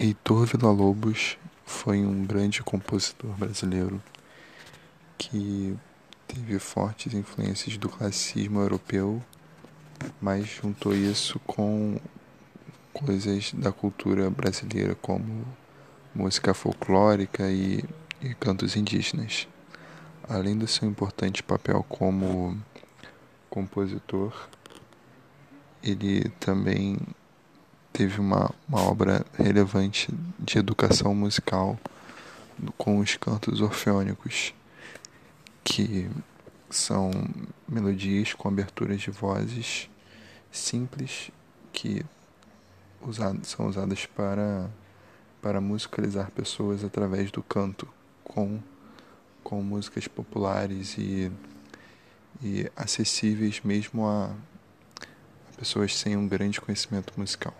Heitor Villa-Lobos foi um grande compositor brasileiro que teve fortes influências do classicismo europeu, mas juntou isso com coisas da cultura brasileira como música folclórica e, e cantos indígenas. Além do seu importante papel como compositor, ele também teve uma, uma obra relevante de educação musical com os cantos orfeônicos, que são melodias com aberturas de vozes simples que usado, são usadas para, para musicalizar pessoas através do canto, com, com músicas populares e, e acessíveis mesmo a pessoas sem um grande conhecimento musical.